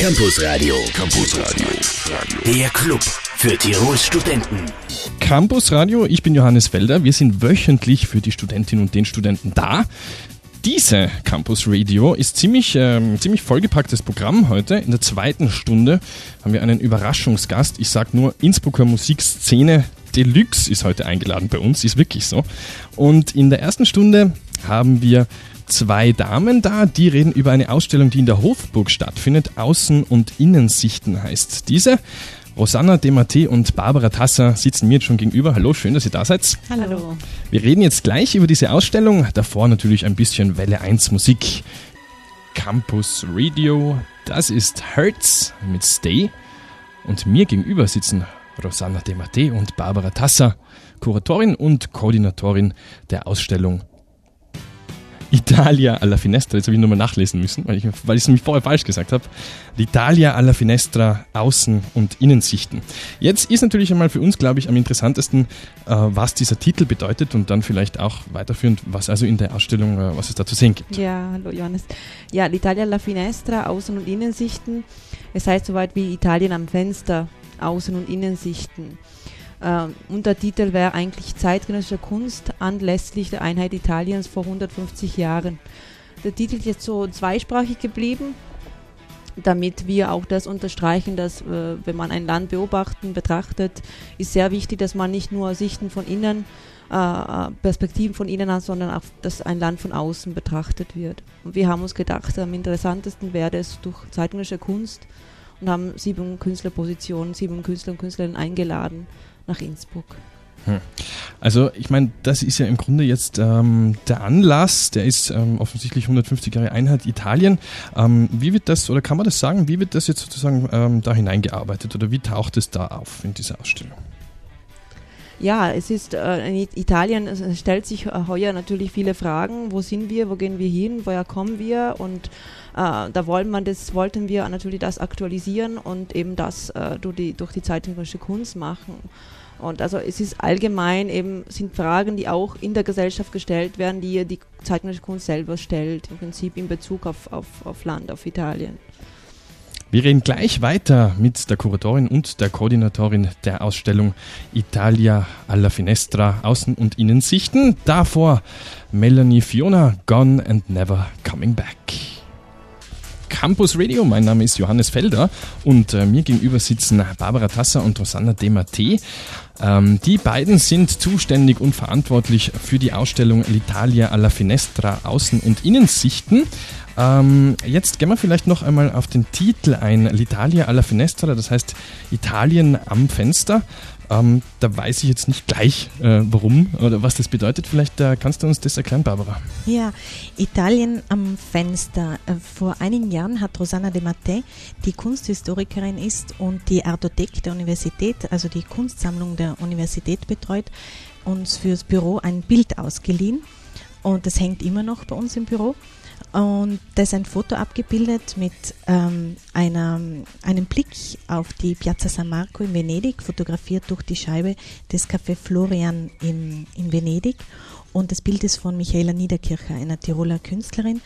Campus Radio. Campus Radio. Der Club für Tirols Studenten. Campus Radio, ich bin Johannes Felder. Wir sind wöchentlich für die Studentinnen und den Studenten da. Diese Campus Radio ist ziemlich, ähm, ziemlich vollgepacktes Programm heute. In der zweiten Stunde haben wir einen Überraschungsgast. Ich sag nur Innsbrucker Musikszene Deluxe ist heute eingeladen bei uns, ist wirklich so. Und in der ersten Stunde haben wir zwei Damen da, die reden über eine Ausstellung, die in der Hofburg stattfindet. Außen- und Innensichten heißt diese. Rosanna Demate und Barbara Tasser sitzen mir jetzt schon gegenüber. Hallo, schön, dass ihr da seid. Hallo. Wir reden jetzt gleich über diese Ausstellung. Davor natürlich ein bisschen Welle 1 Musik. Campus Radio, das ist Hertz mit Stay. Und mir gegenüber sitzen Rosanna Demate und Barbara Tasser, Kuratorin und Koordinatorin der Ausstellung Italia alla Finestra. Jetzt habe ich nochmal nachlesen müssen, weil ich, weil es nämlich vorher falsch gesagt habe. L'Italia alla Finestra, Außen- und Innensichten. Jetzt ist natürlich einmal für uns, glaube ich, am interessantesten, äh, was dieser Titel bedeutet und dann vielleicht auch weiterführend, was also in der Ausstellung, äh, was es da zu sehen gibt. Ja, hallo Johannes. Ja, l'Italia alla Finestra, Außen- und Innensichten. Es heißt soweit wie Italien am Fenster, Außen- und Innensichten. Ähm, Untertitel wäre eigentlich zeitgenössische Kunst anlässlich der Einheit Italiens vor 150 Jahren. Der Titel ist jetzt so zweisprachig geblieben, damit wir auch das unterstreichen, dass äh, wenn man ein Land beobachten, betrachtet, ist sehr wichtig, dass man nicht nur Sichten von innen, äh, Perspektiven von innen hat, sondern auch, dass ein Land von außen betrachtet wird. Und wir haben uns gedacht, am interessantesten wäre es durch zeitgenössische Kunst und haben sieben Künstlerpositionen, sieben Künstler und Künstlerinnen eingeladen nach Innsbruck. Also ich meine, das ist ja im Grunde jetzt ähm, der Anlass, der ist ähm, offensichtlich 150 Jahre Einheit Italien. Ähm, wie wird das, oder kann man das sagen, wie wird das jetzt sozusagen ähm, da hineingearbeitet oder wie taucht es da auf in dieser Ausstellung? Ja, es ist äh, in Italien es stellt sich äh, heuer natürlich viele Fragen. Wo sind wir? Wo gehen wir hin? Woher kommen wir? Und äh, da wollen man das, wollten wir natürlich das aktualisieren und eben das äh, durch die, durch die zeitgenössische Kunst machen. Und also es ist allgemein eben, sind Fragen, die auch in der Gesellschaft gestellt werden, die die zeitgenössische Kunst selber stellt, im Prinzip in Bezug auf, auf, auf Land, auf Italien. Wir reden gleich weiter mit der Kuratorin und der Koordinatorin der Ausstellung Italia alla Finestra Außen- und Innensichten. Davor Melanie Fiona, Gone and Never Coming Back. Campus Radio. Mein Name ist Johannes Felder und äh, mir gegenüber sitzen Barbara Tasser und Rosanna Demate. Ähm, die beiden sind zuständig und verantwortlich für die Ausstellung L'Italia alla Finestra Außen- und Innensichten. Ähm, jetzt gehen wir vielleicht noch einmal auf den Titel ein, L'Italia alla Finestra, das heißt Italien am Fenster. Ähm, da weiß ich jetzt nicht gleich, äh, warum oder was das bedeutet. Vielleicht äh, kannst du uns das erklären, Barbara. Ja, Italien am Fenster. Äh, vor einigen Jahren hat Rosanna de Matte, die Kunsthistorikerin ist und die Artothek der Universität, also die Kunstsammlung der Universität betreut, uns fürs Büro ein Bild ausgeliehen. Und das hängt immer noch bei uns im Büro. Und da ist ein Foto abgebildet mit ähm, einer, einem Blick auf die Piazza San Marco in Venedig, fotografiert durch die Scheibe des Café Florian in, in Venedig. Und das Bild ist von Michaela Niederkircher, einer Tiroler Künstlerin.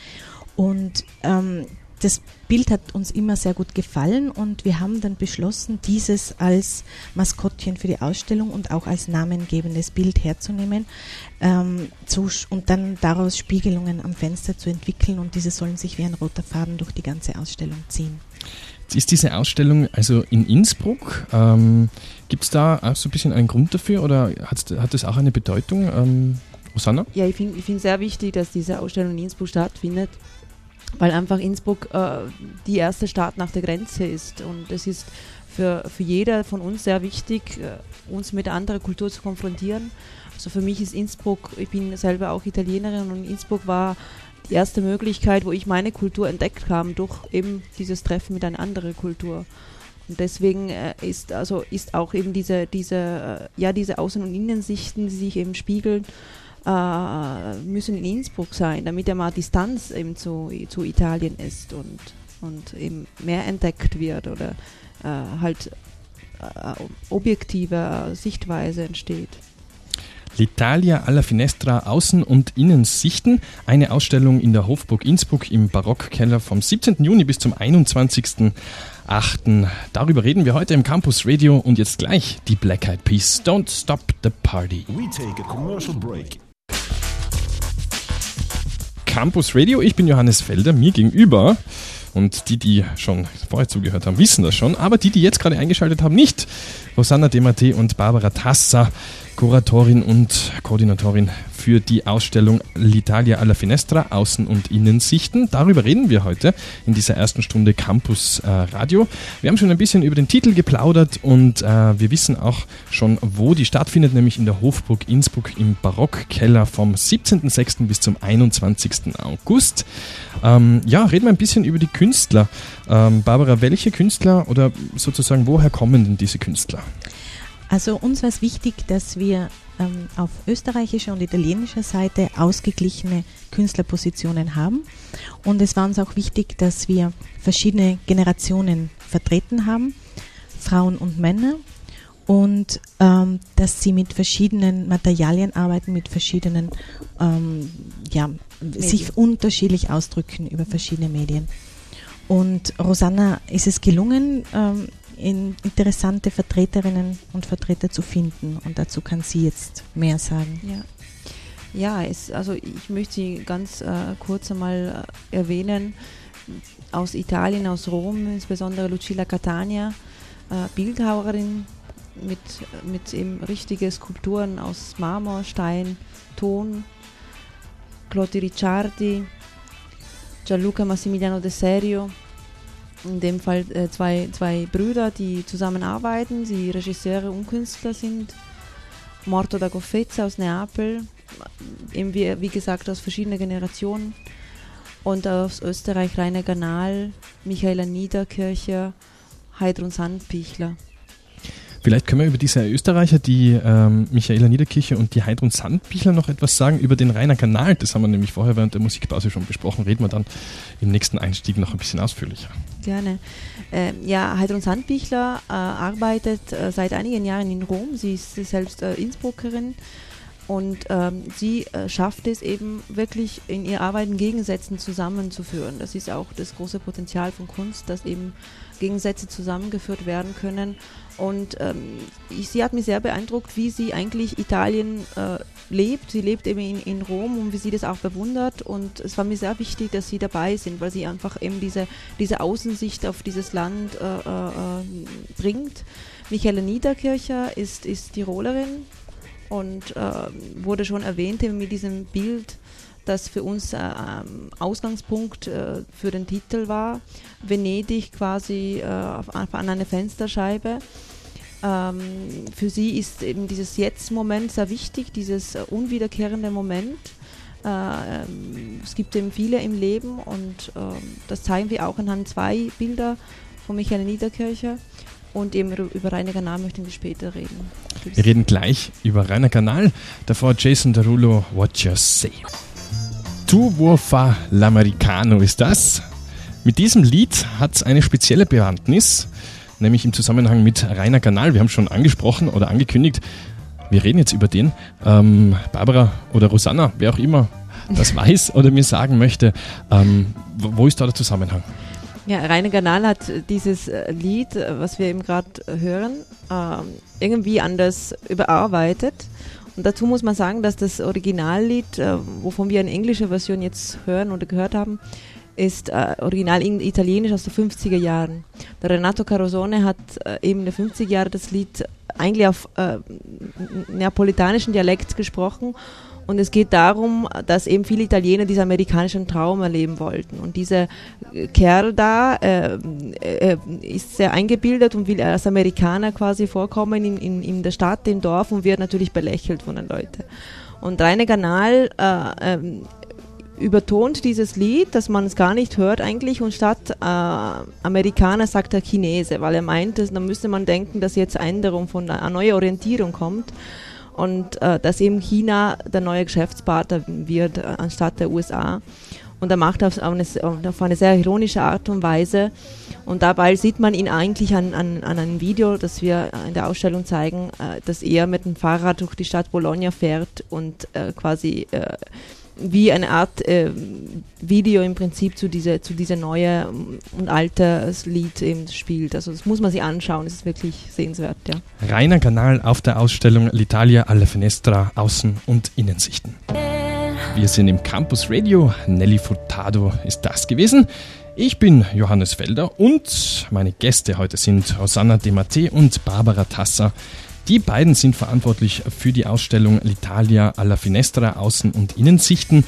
Und ähm, das Bild hat uns immer sehr gut gefallen und wir haben dann beschlossen, dieses als Maskottchen für die Ausstellung und auch als namengebendes Bild herzunehmen ähm, zu, und dann daraus Spiegelungen am Fenster zu entwickeln und diese sollen sich wie ein roter Faden durch die ganze Ausstellung ziehen. Jetzt ist diese Ausstellung also in Innsbruck. Ähm, Gibt es da auch so ein bisschen einen Grund dafür oder hat das auch eine Bedeutung? Ähm, Rosanna? Ja, ich finde es sehr wichtig, dass diese Ausstellung in Innsbruck stattfindet weil einfach Innsbruck äh, die erste Stadt nach der Grenze ist. Und es ist für, für jeder von uns sehr wichtig, äh, uns mit anderer Kultur zu konfrontieren. Also für mich ist Innsbruck, ich bin selber auch Italienerin und Innsbruck war die erste Möglichkeit, wo ich meine Kultur entdeckt habe, durch eben dieses Treffen mit einer anderen Kultur. Und deswegen äh, ist also ist auch eben diese, diese, äh, ja, diese Außen- und Innensichten, die sich eben spiegeln, äh, müssen in Innsbruck sein, damit ja mal Distanz eben zu, zu Italien ist und, und eben mehr entdeckt wird oder äh, halt äh, objektive Sichtweise entsteht. L'Italia alla Finestra Außen- und Innensichten. Eine Ausstellung in der Hofburg Innsbruck im Barockkeller vom 17. Juni bis zum 21. 8. Darüber reden wir heute im Campus Radio und jetzt gleich die Black Eyed Peas. Don't Stop the Party. We take a commercial break. Campus Radio, ich bin Johannes Felder, mir gegenüber. Und die, die schon vorher zugehört haben, wissen das schon. Aber die, die jetzt gerade eingeschaltet haben, nicht. Rosanna Demate und Barbara Tassa Kuratorin und Koordinatorin für die Ausstellung L'Italia alla Finestra, Außen- und Innensichten. Darüber reden wir heute in dieser ersten Stunde Campus äh, Radio. Wir haben schon ein bisschen über den Titel geplaudert und äh, wir wissen auch schon, wo die stattfindet, nämlich in der Hofburg Innsbruck im Barockkeller vom 17.06. bis zum 21. August. Ähm, ja, reden wir ein bisschen über die Künstler. Ähm, Barbara, welche Künstler oder sozusagen woher kommen denn diese Künstler? Also uns war es wichtig, dass wir ähm, auf österreichischer und italienischer Seite ausgeglichene Künstlerpositionen haben. Und es war uns auch wichtig, dass wir verschiedene Generationen vertreten haben, Frauen und Männer. Und ähm, dass sie mit verschiedenen Materialien arbeiten, mit verschiedenen, ähm, ja, sich unterschiedlich ausdrücken über verschiedene Medien. Und Rosanna ist es gelungen, ähm, in interessante Vertreterinnen und Vertreter zu finden. Und dazu kann sie jetzt mehr sagen. Ja. Ja, es, also ich möchte sie ganz äh, kurz einmal äh, erwähnen. Aus Italien, aus Rom, insbesondere Lucilla Catania, äh, Bildhauerin mit, mit eben richtigen Skulpturen aus Marmor, Stein, Ton. Claude Ricciardi, Gianluca Massimiliano De Serio, in dem Fall äh, zwei, zwei Brüder, die zusammenarbeiten, die Regisseure und Künstler sind. Morto da Goffezza aus Neapel, eben wie, wie gesagt aus verschiedenen Generationen. Und aus Österreich Rainer Ganal, Michaela Niederkircher, Heidrun Sandpichler. Vielleicht können wir über diese Österreicher, die ähm, Michaela Niederkirche und die Heidrun Sandbichler noch etwas sagen über den Rainer Kanal. Das haben wir nämlich vorher während der Musikpause schon besprochen. Reden wir dann im nächsten Einstieg noch ein bisschen ausführlicher. Gerne. Äh, ja, Heidrun Sandbichler äh, arbeitet äh, seit einigen Jahren in Rom. Sie ist selbst äh, Innsbruckerin und ähm, sie äh, schafft es eben wirklich in ihr Arbeiten Gegensätzen zusammenzuführen. Das ist auch das große Potenzial von Kunst, dass eben Gegensätze zusammengeführt werden können. Und ähm, ich, sie hat mich sehr beeindruckt, wie sie eigentlich Italien äh, lebt. Sie lebt eben in, in, Rom und wie sie das auch bewundert. Und es war mir sehr wichtig, dass sie dabei sind, weil sie einfach eben diese, diese Außensicht auf dieses Land äh, äh, bringt. Michaela Niederkircher ist, ist Tirolerin und äh, wurde schon erwähnt mit diesem Bild das für uns äh, Ausgangspunkt äh, für den Titel war. Venedig quasi äh, auf, an einer Fensterscheibe. Ähm, für sie ist eben dieses Jetzt-Moment sehr wichtig, dieses unwiederkehrende Moment. Äh, ähm, es gibt eben viele im Leben und ähm, das zeigen wir auch anhand zwei Bilder von Michael Niederkircher. Und eben über Rainer Kanal möchten wir später reden. Wir reden gleich über Rainer Kanal. Davor Jason Derulo, What You Say. Tu vuoi fa l'americano ist das. Mit diesem Lied hat es eine spezielle Bewandtnis, nämlich im Zusammenhang mit Rainer Kanal. Wir haben schon angesprochen oder angekündigt, wir reden jetzt über den. Ähm, Barbara oder Rosanna, wer auch immer das weiß oder mir sagen möchte, ähm, wo ist da der Zusammenhang? Ja, Rainer Kanal hat dieses äh, Lied, äh, was wir eben gerade hören, ähm, irgendwie anders überarbeitet und dazu muss man sagen, dass das Originallied, äh, wovon wir eine englische Version jetzt hören oder gehört haben, ist äh, original italienisch aus den 50er Jahren. Der Renato Carosone hat äh, eben in den 50er Jahren das Lied eigentlich auf äh, neapolitanischen Dialekt gesprochen und es geht darum, dass eben viele Italiener diesen amerikanischen Traum erleben wollten. Und dieser Kerl da äh, äh, ist sehr eingebildet und will als Amerikaner quasi vorkommen in, in, in der Stadt, im Dorf und wird natürlich belächelt von den Leuten. Und Rainer Kanal äh, ähm, übertont dieses Lied, dass man es gar nicht hört eigentlich und statt äh, Amerikaner sagt er Chinese, weil er meint, da müsste man denken, dass jetzt Änderung von einer neue Orientierung kommt und äh, dass eben China der neue Geschäftspartner wird äh, anstatt der USA. Und er macht auf eine, auf eine sehr ironische Art und Weise. Und dabei sieht man ihn eigentlich an, an, an einem Video, das wir in der Ausstellung zeigen, äh, dass er mit dem Fahrrad durch die Stadt Bologna fährt und äh, quasi äh, wie eine Art äh, Video im Prinzip zu dieser zu diese neue und altes Lied eben spielt. Also das muss man sich anschauen, es ist wirklich sehenswert, ja. Reiner Kanal auf der Ausstellung L'Italia alla Finestra Außen- und Innensichten. Wir sind im Campus Radio. Nelly Furtado ist das gewesen. Ich bin Johannes Felder und meine Gäste heute sind Rosanna De Mate und Barbara Tasser. Die beiden sind verantwortlich für die Ausstellung L'Italia alla Finestra Außen- und Innensichten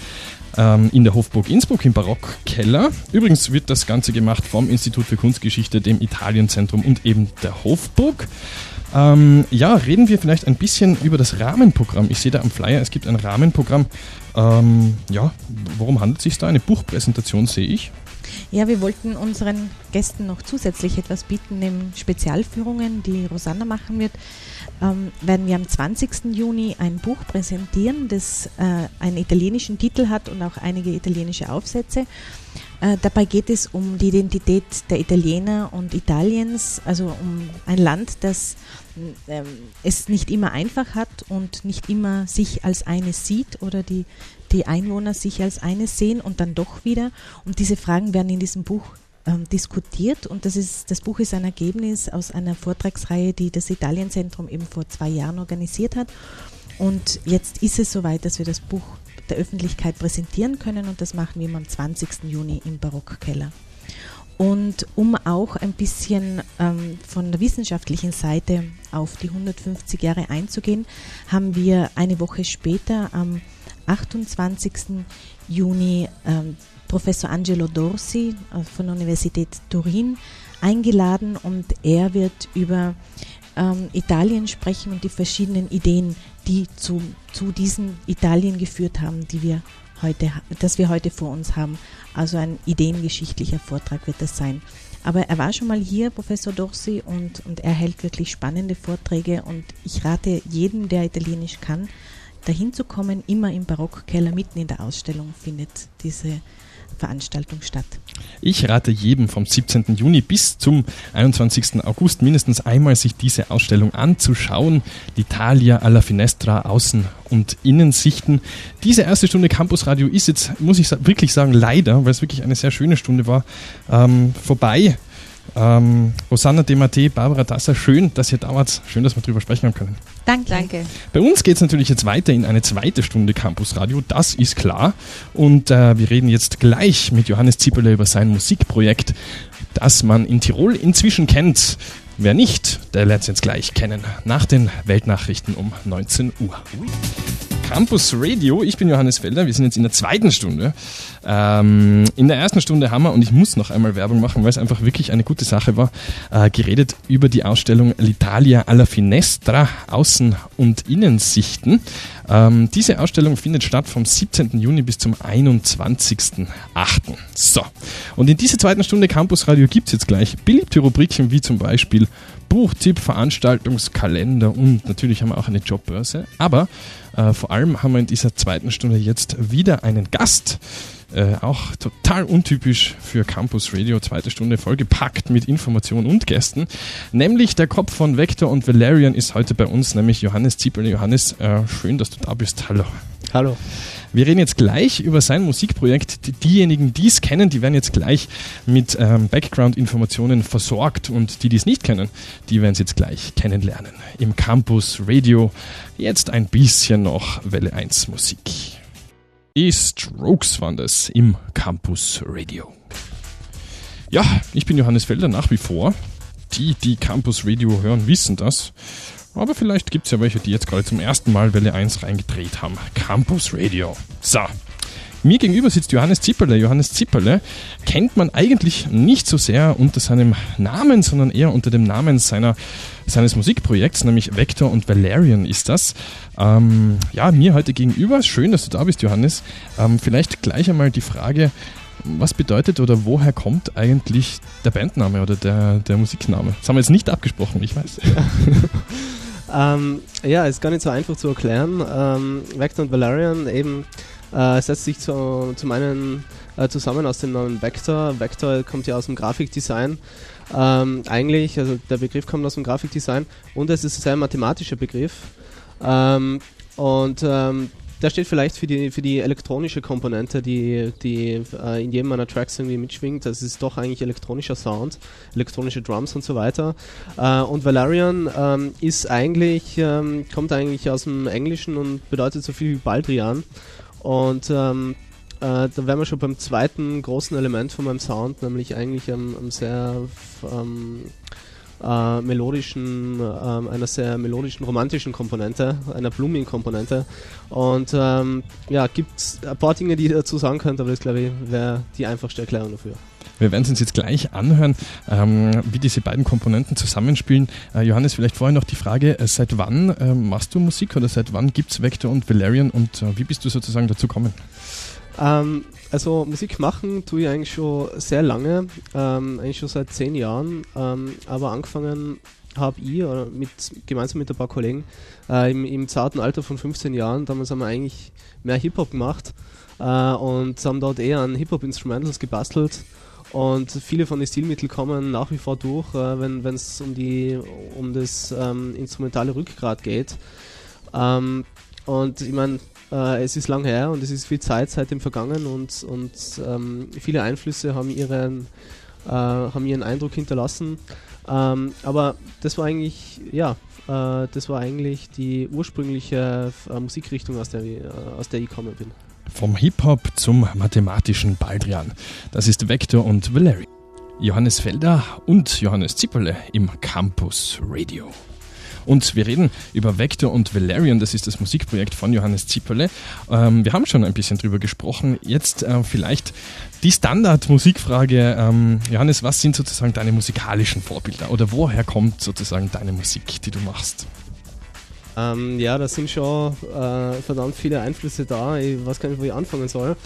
ähm, in der Hofburg Innsbruck im Barockkeller. Übrigens wird das Ganze gemacht vom Institut für Kunstgeschichte, dem Italienzentrum und eben der Hofburg. Ähm, ja, reden wir vielleicht ein bisschen über das Rahmenprogramm. Ich sehe da am Flyer, es gibt ein Rahmenprogramm. Ähm, ja, worum handelt es sich da? Eine Buchpräsentation sehe ich. Ja, wir wollten unseren Gästen noch zusätzlich etwas bieten, neben Spezialführungen, die Rosanna machen wird. Ähm, werden wir am 20. Juni ein Buch präsentieren, das äh, einen italienischen Titel hat und auch einige italienische Aufsätze. Äh, dabei geht es um die Identität der Italiener und Italiens, also um ein Land, das ähm, es nicht immer einfach hat und nicht immer sich als eines sieht oder die, die Einwohner sich als eines sehen und dann doch wieder. Und diese Fragen werden in diesem Buch ähm, diskutiert und das, ist, das Buch ist ein Ergebnis aus einer Vortragsreihe, die das Italienzentrum eben vor zwei Jahren organisiert hat. Und jetzt ist es soweit, dass wir das Buch der Öffentlichkeit präsentieren können und das machen wir am 20. Juni im Barockkeller. Und um auch ein bisschen ähm, von der wissenschaftlichen Seite auf die 150 Jahre einzugehen, haben wir eine Woche später am 28. Juni ähm, Professor Angelo Dorsi äh, von der Universität Turin eingeladen und er wird über ähm, Italien sprechen und die verschiedenen Ideen, die zu, zu diesem Italien geführt haben, die wir heute, das wir heute vor uns haben. Also ein ideengeschichtlicher Vortrag wird das sein. Aber er war schon mal hier, Professor Dorsi, und, und er hält wirklich spannende Vorträge und ich rate jedem, der Italienisch kann, dahin zu kommen. Immer im Barockkeller mitten in der Ausstellung findet diese Veranstaltung statt. Ich rate jedem vom 17. Juni bis zum 21. August mindestens einmal sich diese Ausstellung anzuschauen. L'Italia alla Finestra Außen- und Innensichten. Diese erste Stunde Campus Radio ist jetzt, muss ich wirklich sagen, leider, weil es wirklich eine sehr schöne Stunde war, ähm, vorbei. Ähm, Rosanna Demate, Barbara Tasser, schön, dass ihr da wart. Schön, dass wir darüber sprechen haben können. Danke. Danke. Bei uns geht es natürlich jetzt weiter in eine zweite Stunde Campus Radio, das ist klar. Und äh, wir reden jetzt gleich mit Johannes Zipperle über sein Musikprojekt, das man in Tirol inzwischen kennt. Wer nicht, der lernt es jetzt gleich kennen. Nach den Weltnachrichten um 19 Uhr. Campus Radio. Ich bin Johannes Felder. Wir sind jetzt in der zweiten Stunde. Ähm, in der ersten Stunde haben wir, und ich muss noch einmal Werbung machen, weil es einfach wirklich eine gute Sache war, äh, geredet über die Ausstellung L'Italia alla Finestra, Außen- und Innensichten. Ähm, diese Ausstellung findet statt vom 17. Juni bis zum 21.08. So. Und in dieser zweiten Stunde Campus Radio gibt es jetzt gleich beliebte Rubriken wie zum Beispiel Buchtipp, Veranstaltungskalender und natürlich haben wir auch eine Jobbörse. Aber äh, vor allem haben wir in dieser zweiten Stunde jetzt wieder einen Gast. Äh, auch total untypisch für Campus Radio, zweite Stunde vollgepackt mit Informationen und Gästen. Nämlich der Kopf von Vector und Valerian ist heute bei uns, nämlich Johannes Ziepel. Johannes, äh, schön, dass du da bist. Hallo. Hallo. Wir reden jetzt gleich über sein Musikprojekt. Diejenigen, die es kennen, die werden jetzt gleich mit ähm, Background-Informationen versorgt und die, die es nicht kennen, die werden es jetzt gleich kennenlernen. Im Campus Radio jetzt ein bisschen noch Welle 1 Musik. Die Strokes waren das im Campus Radio. Ja, ich bin Johannes Felder nach wie vor. Die, die Campus Radio hören, wissen das. Aber vielleicht gibt es ja welche, die jetzt gerade zum ersten Mal Welle 1 reingedreht haben. Campus Radio. So. Mir gegenüber sitzt Johannes Zipperle. Johannes Zipperle kennt man eigentlich nicht so sehr unter seinem Namen, sondern eher unter dem Namen seiner, seines Musikprojekts, nämlich Vector und Valerian ist das. Ähm, ja, mir heute gegenüber. Schön, dass du da bist, Johannes. Ähm, vielleicht gleich einmal die Frage, was bedeutet oder woher kommt eigentlich der Bandname oder der, der Musikname? Das haben wir jetzt nicht abgesprochen, ich weiß. ähm, ja, ist gar nicht so einfach zu erklären. Ähm, Vector und Valerian eben äh, setzt sich zu, zum einen äh, zusammen aus dem Namen Vector. Vector kommt ja aus dem Grafikdesign. Ähm, eigentlich, also der Begriff kommt aus dem Grafikdesign und es ist ein sehr mathematischer Begriff. Ähm, und der steht vielleicht für die, für die elektronische Komponente, die, die äh, in jedem meiner Tracks irgendwie mitschwingt. Das ist doch eigentlich elektronischer Sound, elektronische Drums und so weiter. Äh, und Valerian ähm, ist eigentlich, ähm, kommt eigentlich aus dem Englischen und bedeutet so viel wie Baldrian. Und ähm, äh, da wären wir schon beim zweiten großen Element von meinem Sound, nämlich eigentlich einem, einem sehr äh, melodischen, äh, einer sehr melodischen, romantischen Komponente, einer blumigen Komponente. Und ähm, ja, gibt es ein paar Dinge, die ich dazu sagen könnte, aber das glaube ich wäre die einfachste Erklärung dafür. Wir werden es uns jetzt gleich anhören, ähm, wie diese beiden Komponenten zusammenspielen. Äh, Johannes, vielleicht vorher noch die Frage, äh, seit wann äh, machst du Musik oder seit wann gibt es Vector und Valerian und äh, wie bist du sozusagen dazu gekommen? Ähm, also Musik machen tue ich eigentlich schon sehr lange, ähm, eigentlich schon seit zehn Jahren, ähm, aber angefangen habe ich oder mit, gemeinsam mit ein paar Kollegen äh, im, im, zarten Alter von 15 Jahren. Damals haben wir eigentlich mehr Hip-Hop gemacht äh, und haben dort eher an Hip-Hop-Instrumentals gebastelt. Und viele von den Stilmitteln kommen nach wie vor durch, äh, wenn es um, um das ähm, instrumentale Rückgrat geht. Ähm, und ich meine, äh, es ist lang her und es ist viel Zeit seitdem vergangen und, und ähm, viele Einflüsse haben ihren, äh, haben ihren Eindruck hinterlassen. Ähm, aber das war eigentlich, ja, äh, das war eigentlich die ursprüngliche äh, Musikrichtung, aus der, äh, aus der ich gekommen bin. Vom Hip-Hop zum mathematischen Baldrian. Das ist Vector und Valerie. Johannes Felder und Johannes Zipperle im Campus Radio. Und wir reden über Vector und Valerian, das ist das Musikprojekt von Johannes Zipperle. Ähm, wir haben schon ein bisschen drüber gesprochen. Jetzt äh, vielleicht die Standard-Musikfrage. Ähm, Johannes, was sind sozusagen deine musikalischen Vorbilder oder woher kommt sozusagen deine Musik, die du machst? Ähm, ja, da sind schon äh, verdammt viele Einflüsse da. Ich weiß gar nicht, wo ich anfangen soll.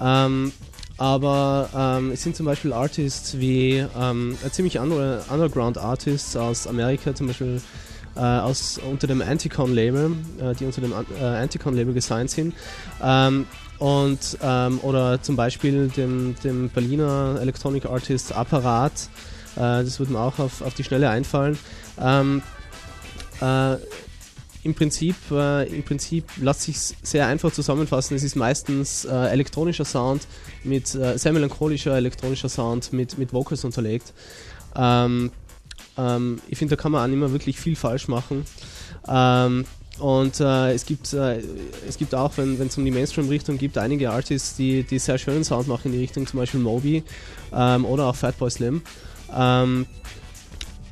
Ähm, aber ähm, es sind zum Beispiel Artists wie ähm, ziemlich andere Underground Artists aus Amerika, zum Beispiel äh, aus, unter dem Anticon-Label, äh, die unter dem äh, Anticon-Label gesigned sind. Ähm, und, ähm, oder zum Beispiel dem, dem Berliner Electronic Artist Apparat, äh, das würde mir auch auf, auf die Schnelle einfallen. Ähm, äh, im Prinzip, äh, im Prinzip lässt sich sehr einfach zusammenfassen. Es ist meistens äh, elektronischer Sound mit äh, sehr melancholischer elektronischer Sound mit, mit Vocals unterlegt. Ähm, ähm, ich finde, da kann man auch nicht mehr wirklich viel falsch machen. Ähm, und äh, es, gibt, äh, es gibt auch, wenn es um die Mainstream-Richtung gibt, einige Artists, die, die sehr schönen Sound machen in die Richtung, zum Beispiel Moby ähm, oder auch Fatboy Slim. Ähm,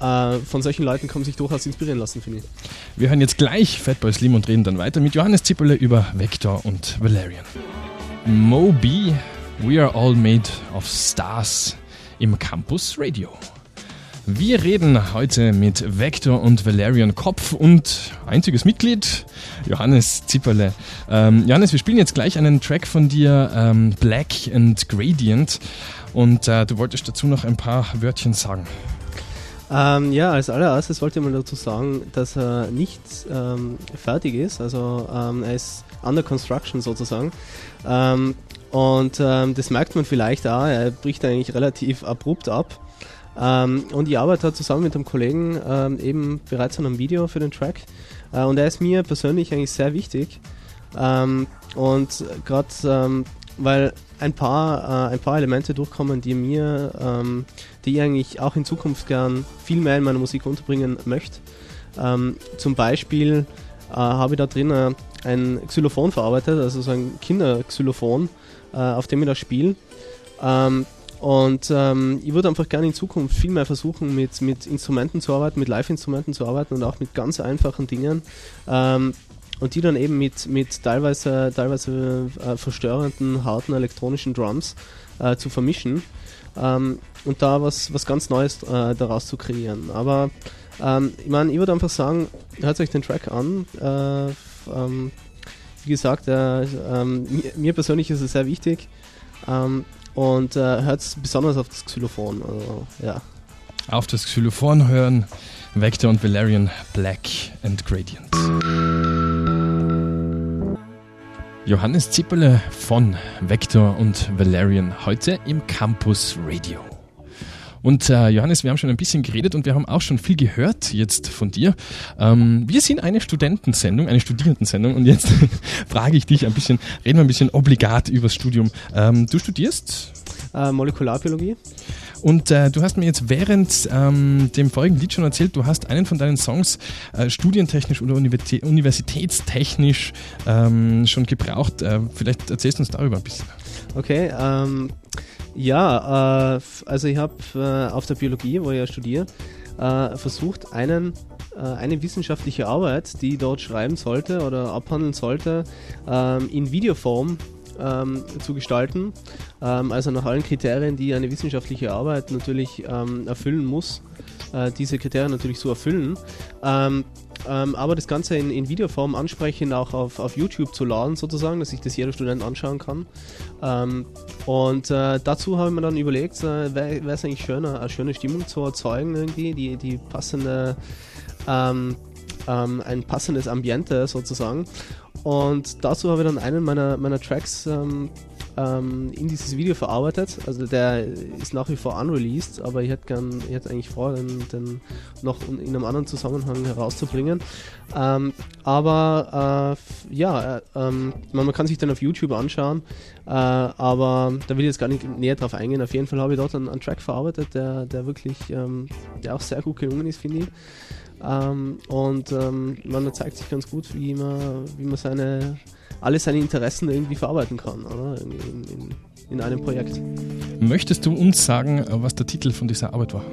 äh, von solchen Leuten kann man sich durchaus inspirieren lassen, finde ich. Wir hören jetzt gleich Fatboy Slim und reden dann weiter mit Johannes Zipperle über Vector und Valerian. Moby, We Are All Made of Stars im Campus Radio. Wir reden heute mit Vector und Valerian Kopf und einziges Mitglied, Johannes Zipperle. Ähm, Johannes, wir spielen jetzt gleich einen Track von dir, ähm, Black and Gradient. Und äh, du wolltest dazu noch ein paar Wörtchen sagen. Ähm, ja, als allererstes wollte ich mal dazu sagen, dass er nicht ähm, fertig ist. Also ähm, er ist under construction sozusagen. Ähm, und das merkt man vielleicht auch. Er bricht eigentlich relativ abrupt ab. Ähm, und ich arbeite zusammen mit einem Kollegen ähm, eben bereits an einem Video für den Track. Äh, und er ist mir persönlich eigentlich sehr wichtig. Ähm, und gerade ähm, weil ein paar, äh, ein paar Elemente durchkommen, die mir, ähm, die ich eigentlich auch in Zukunft gern viel mehr in meiner Musik unterbringen möchte. Ähm, zum Beispiel äh, habe ich da drin ein Xylophon verarbeitet, also so ein Kinderxylophon, äh, auf dem ich da spiele. Ähm, und ähm, ich würde einfach gerne in Zukunft viel mehr versuchen, mit, mit Instrumenten zu arbeiten, mit Live-Instrumenten zu arbeiten und auch mit ganz einfachen Dingen. Ähm, und die dann eben mit, mit teilweise, teilweise äh, verstörenden, harten elektronischen Drums äh, zu vermischen ähm, und da was, was ganz Neues äh, daraus zu kreieren. Aber ähm, ich meine, ich würde einfach sagen, hört euch den Track an. Äh, ähm, wie gesagt, äh, ähm, mir, mir, persönlich ist es sehr wichtig. Und äh, hört besonders auf das Xylophon. Also, ja. Auf das Xylophon hören Vector und Valerian Black and Gradient. Johannes Zipperle von Vector und Valerian heute im Campus Radio. Und äh, Johannes, wir haben schon ein bisschen geredet und wir haben auch schon viel gehört jetzt von dir. Ähm, wir sind eine Studentensendung, eine Studierendensendung und jetzt frage ich dich ein bisschen, reden wir ein bisschen obligat übers Studium. Ähm, du studierst? Äh, Molekularbiologie. Und äh, du hast mir jetzt während ähm, dem folgenden Lied schon erzählt, du hast einen von deinen Songs äh, studientechnisch oder universitätstechnisch ähm, schon gebraucht. Äh, vielleicht erzählst du uns darüber ein bisschen. Okay, ähm, ja, äh, also ich habe äh, auf der Biologie, wo ich ja studiere, äh, versucht, einen, äh, eine wissenschaftliche Arbeit, die ich dort schreiben sollte oder abhandeln sollte, ähm, in Videoform ähm, zu gestalten. Ähm, also nach allen Kriterien, die eine wissenschaftliche Arbeit natürlich ähm, erfüllen muss, äh, diese Kriterien natürlich so erfüllen. Ähm, ähm, aber das Ganze in, in Videoform ansprechend auch auf, auf YouTube zu laden, sozusagen, dass sich das jeder Student anschauen kann. Ähm, und äh, dazu habe ich mir dann überlegt, äh, wäre es eigentlich schöner, eine schöne Stimmung zu erzeugen, irgendwie, die, die passende, ähm, ähm, ein passendes Ambiente sozusagen. Und dazu habe ich dann einen meiner, meiner Tracks ähm, in dieses Video verarbeitet. Also der ist nach wie vor unreleased, aber ich hätte gern, ich hätte eigentlich vor, den, den noch in einem anderen Zusammenhang herauszubringen. Ähm, aber äh, ja, äh, ähm, man, kann sich dann auf YouTube anschauen, äh, aber da will ich jetzt gar nicht näher drauf eingehen. Auf jeden Fall habe ich dort einen, einen Track verarbeitet, der, der wirklich, ähm, der auch sehr gut gelungen ist, finde ich. Ähm, und ähm, man zeigt sich ganz gut, wie man, wie man seine alle seine Interessen irgendwie verarbeiten kann, oder? In, in, in, einem Projekt. Möchtest du uns sagen, was der Titel von dieser Arbeit war?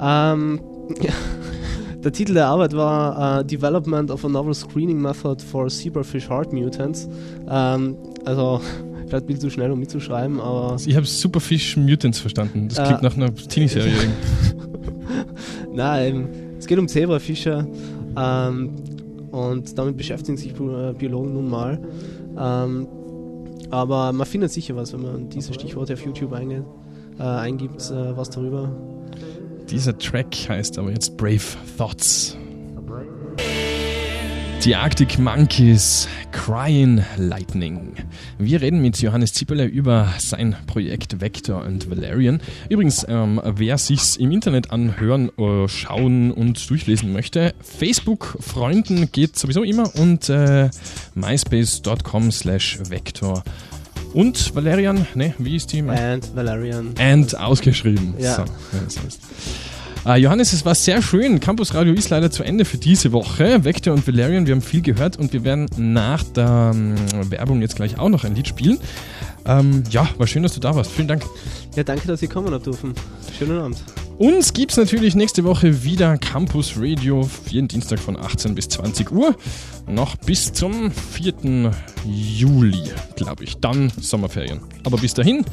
Ähm, ja. Der Titel der Arbeit war uh, Development of a Novel Screening Method for Zebrafish Heart Mutants. Ähm, also vielleicht ein bisschen zu schnell, um mitzuschreiben, aber. Ich habe Superfish Mutants verstanden. Das klingt äh, nach einer Teenie-Serie. Nein, es geht um Zebrafische. Ähm, und damit beschäftigen sich äh, Biologen nun mal. Ähm, aber man findet sicher was, wenn man diese Stichworte auf YouTube eingeht, äh, eingibt, äh, was darüber. Dieser Track heißt aber jetzt Brave Thoughts. Die Arctic Monkeys, Crying Lightning. Wir reden mit Johannes Zipperle über sein Projekt Vector und Valerian. Übrigens, ähm, wer sich's im Internet anhören, äh, schauen und durchlesen möchte, Facebook-Freunden geht sowieso immer und äh, myspace.com slash Vector. Und Valerian, ne, wie ist die? And Valerian. And ausgeschrieben. Ja. So, ja das heißt. Uh, Johannes, es war sehr schön. Campus Radio ist leider zu Ende für diese Woche. Vector und Valerian, wir haben viel gehört und wir werden nach der um, Werbung jetzt gleich auch noch ein Lied spielen. Um, ja, war schön, dass du da warst. Vielen Dank. Ja, danke, dass ich kommen dürfen. Schönen Abend. Uns gibt es natürlich nächste Woche wieder Campus Radio, jeden Dienstag von 18 bis 20 Uhr. Noch bis zum 4. Juli, glaube ich. Dann Sommerferien. Aber bis dahin,